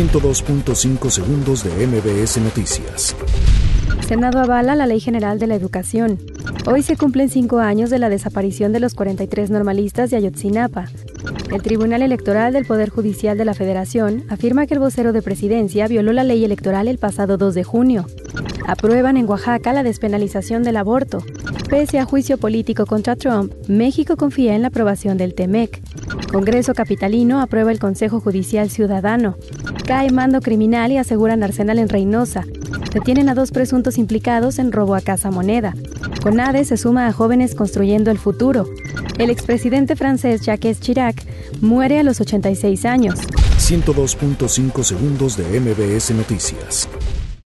102.5 segundos de MBS Noticias. Senado avala la Ley General de la Educación. Hoy se cumplen cinco años de la desaparición de los 43 normalistas de Ayotzinapa. El Tribunal Electoral del Poder Judicial de la Federación afirma que el vocero de presidencia violó la ley electoral el pasado 2 de junio. Aprueban en Oaxaca la despenalización del aborto. Pese a juicio político contra Trump, México confía en la aprobación del TEMEC. Congreso Capitalino aprueba el Consejo Judicial Ciudadano. Cae mando criminal y aseguran arsenal en Reynosa. Detienen a dos presuntos implicados en robo a casa moneda. CONADE se suma a jóvenes construyendo el futuro. El expresidente francés Jacques Chirac muere a los 86 años. 102.5 segundos de MBS Noticias.